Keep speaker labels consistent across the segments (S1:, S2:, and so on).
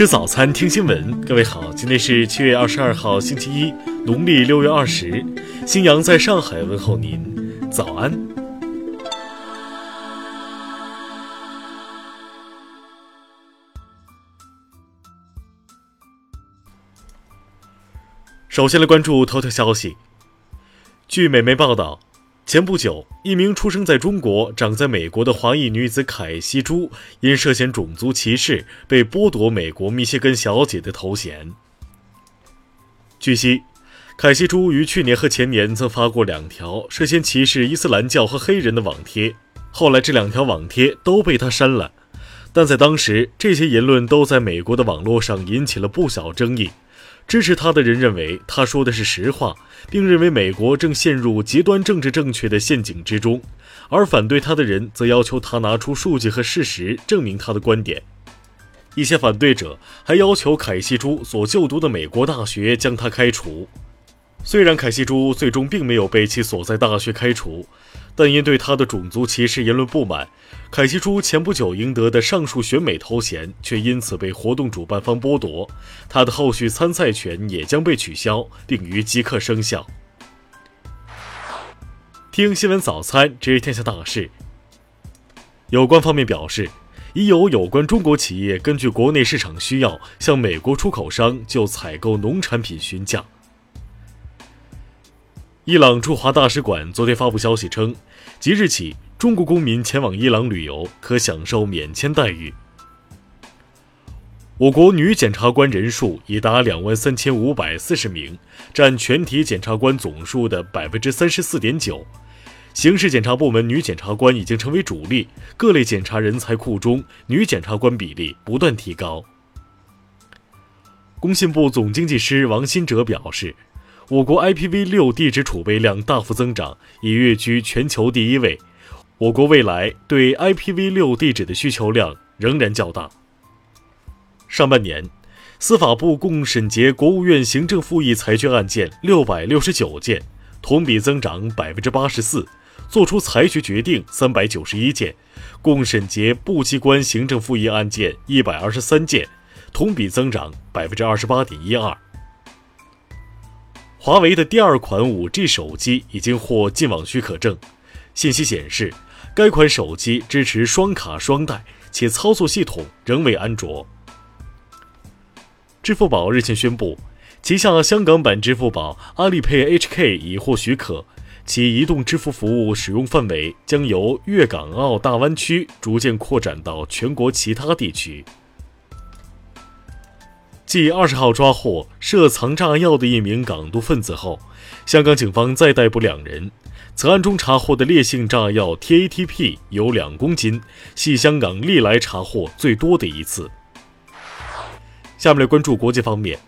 S1: 吃早餐，听新闻。各位好，今天是七月二十二号，星期一，农历六月二十。新阳在上海问候您，早安。首先来关注头条消息。据美媒报道。前不久，一名出生在中国、长在美国的华裔女子凯西朱因涉嫌种族歧视，被剥夺美国密歇根小姐的头衔。据悉，凯西朱于去年和前年曾发过两条涉嫌歧视伊斯兰教和黑人的网贴，后来这两条网贴都被他删了。但在当时，这些言论都在美国的网络上引起了不小争议。支持他的人认为他说的是实话，并认为美国正陷入极端政治正确的陷阱之中；而反对他的人则要求他拿出数据和事实证明他的观点。一些反对者还要求凯西朱所就读的美国大学将他开除。虽然凯西朱最终并没有被其所在大学开除。但因对他的种族歧视言论不满，凯西朱前不久赢得的上述选美头衔却因此被活动主办方剥夺，他的后续参赛权也将被取消，并于即刻生效。听新闻早餐知天下大事。有关方面表示，已有有关中国企业根据国内市场需要，向美国出口商就采购农产品询价。伊朗驻华大使馆昨天发布消息称，即日起，中国公民前往伊朗旅游可享受免签待遇。我国女检察官人数已达两万三千五百四十名，占全体检察官总数的百分之三十四点九。刑事检察部门女检察官已经成为主力，各类检察人才库中女检察官比例不断提高。工信部总经济师王新哲表示。我国 IPv6 地址储备量大幅增长，已跃居全球第一位。我国未来对 IPv6 地址的需求量仍然较大。上半年，司法部共审结国务院行政复议裁决案件六百六十九件，同比增长百分之八十四；作出裁决决定三百九十一件，共审结部机关行政复议案件一百二十三件，同比增长百分之二十八点一二。华为的第二款 5G 手机已经获进网许可证。信息显示，该款手机支持双卡双待，且操作系统仍为安卓。支付宝日前宣布，旗下香港版支付宝阿里 Pay HK 已获许可，其移动支付服务使用范围将由粤港澳大湾区逐渐扩展到全国其他地区。继二十号抓获涉藏炸药的一名港独分子后，香港警方再逮捕两人。此案中查获的烈性炸药 TATP 有两公斤，系香港历来查获最多的一次。下面来关注国际方面，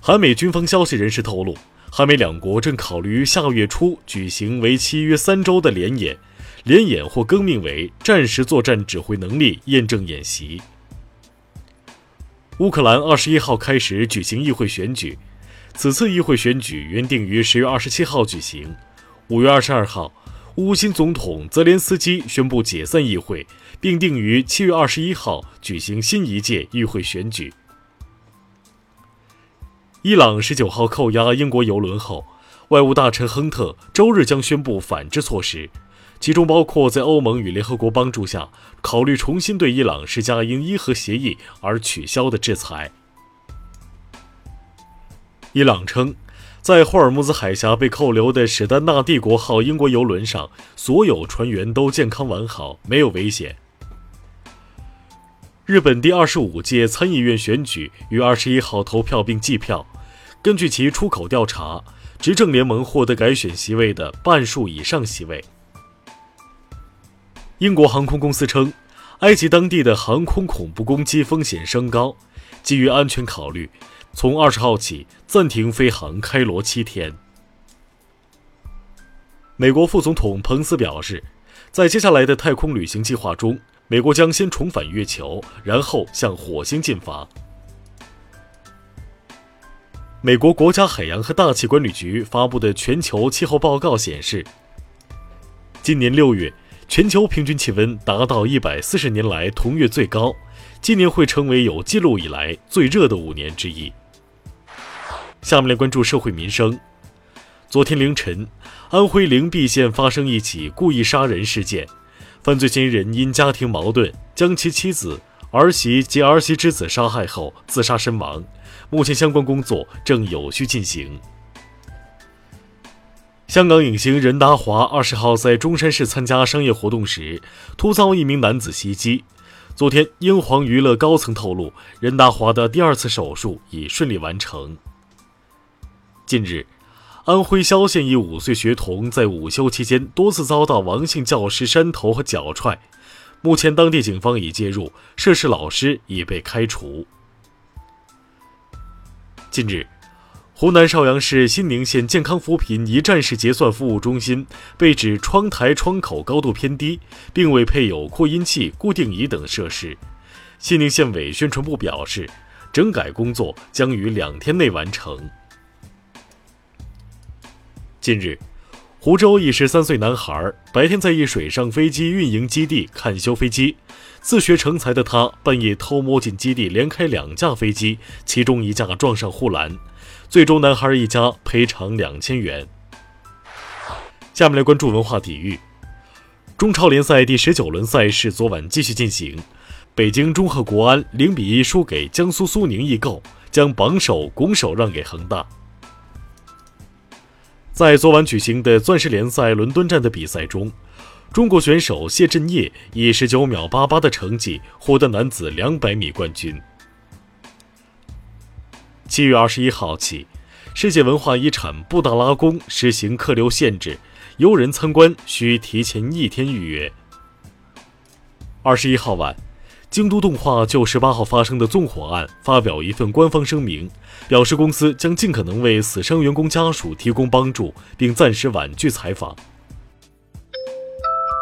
S1: 韩美军方消息人士透露，韩美两国正考虑于下月初举行为期约三周的联演，联演或更名为战时作战指挥能力验证演习。乌克兰二十一号开始举行议会选举，此次议会选举原定于十月二十七号举行。五月二十二号，乌新总统泽连斯基宣布解散议会，并定于七月二十一号举行新一届议会选举。伊朗十九号扣押英国邮轮后，外务大臣亨特周日将宣布反制措施。其中包括在欧盟与联合国帮助下，考虑重新对伊朗施加因伊核协议而取消的制裁。伊朗称，在霍尔木兹海峡被扣留的史丹纳帝国号英国游轮上，所有船员都健康完好，没有危险。日本第二十五届参议院选举于二十一号投票并计票，根据其出口调查，执政联盟获得改选席位的半数以上席位。英国航空公司称，埃及当地的航空恐怖攻击风险升高，基于安全考虑，从二十号起暂停飞航开罗七天。美国副总统彭斯表示，在接下来的太空旅行计划中，美国将先重返月球，然后向火星进发。美国国家海洋和大气管理局发布的全球气候报告显示，今年六月。全球平均气温达到一百四十年来同月最高，今年会成为有记录以来最热的五年之一。下面来关注社会民生。昨天凌晨，安徽灵璧县发生一起故意杀人事件，犯罪嫌疑人因家庭矛盾将其妻子、儿媳及儿媳之子杀害后自杀身亡，目前相关工作正有序进行。香港影星任达华二十号在中山市参加商业活动时，突遭一名男子袭击。昨天，英皇娱乐高层透露，任达华的第二次手术已顺利完成。近日，安徽萧县一五岁学童在午休期间多次遭到王姓教师扇头和脚踹，目前当地警方已介入，涉事老师已被开除。近日，湖南邵阳市新宁县健康扶贫一站式结算服务中心被指窗台窗口高度偏低，并未配有扩音器、固定仪等设施。新宁县委宣传部表示，整改工作将于两天内完成。近日，湖州一十三岁男孩白天在一水上飞机运营基地看修飞机，自学成才的他半夜偷摸进基地，连开两架飞机，其中一架撞上护栏，最终男孩一家赔偿两千元。下面来关注文化体育，中超联赛第十九轮赛事昨晚继续进行，北京中赫国安零比一输给江苏苏宁易购，将榜首拱手让给恒大。在昨晚举行的钻石联赛伦敦站的比赛中，中国选手谢震业以十九秒八八的成绩获得男子两百米冠军。七月二十一号起，世界文化遗产布达拉宫实行客流限制，游人参观需提前一天预约。二十一号晚。京都动画就十八号发生的纵火案发表一份官方声明，表示公司将尽可能为死伤员工家属提供帮助，并暂时婉拒采访。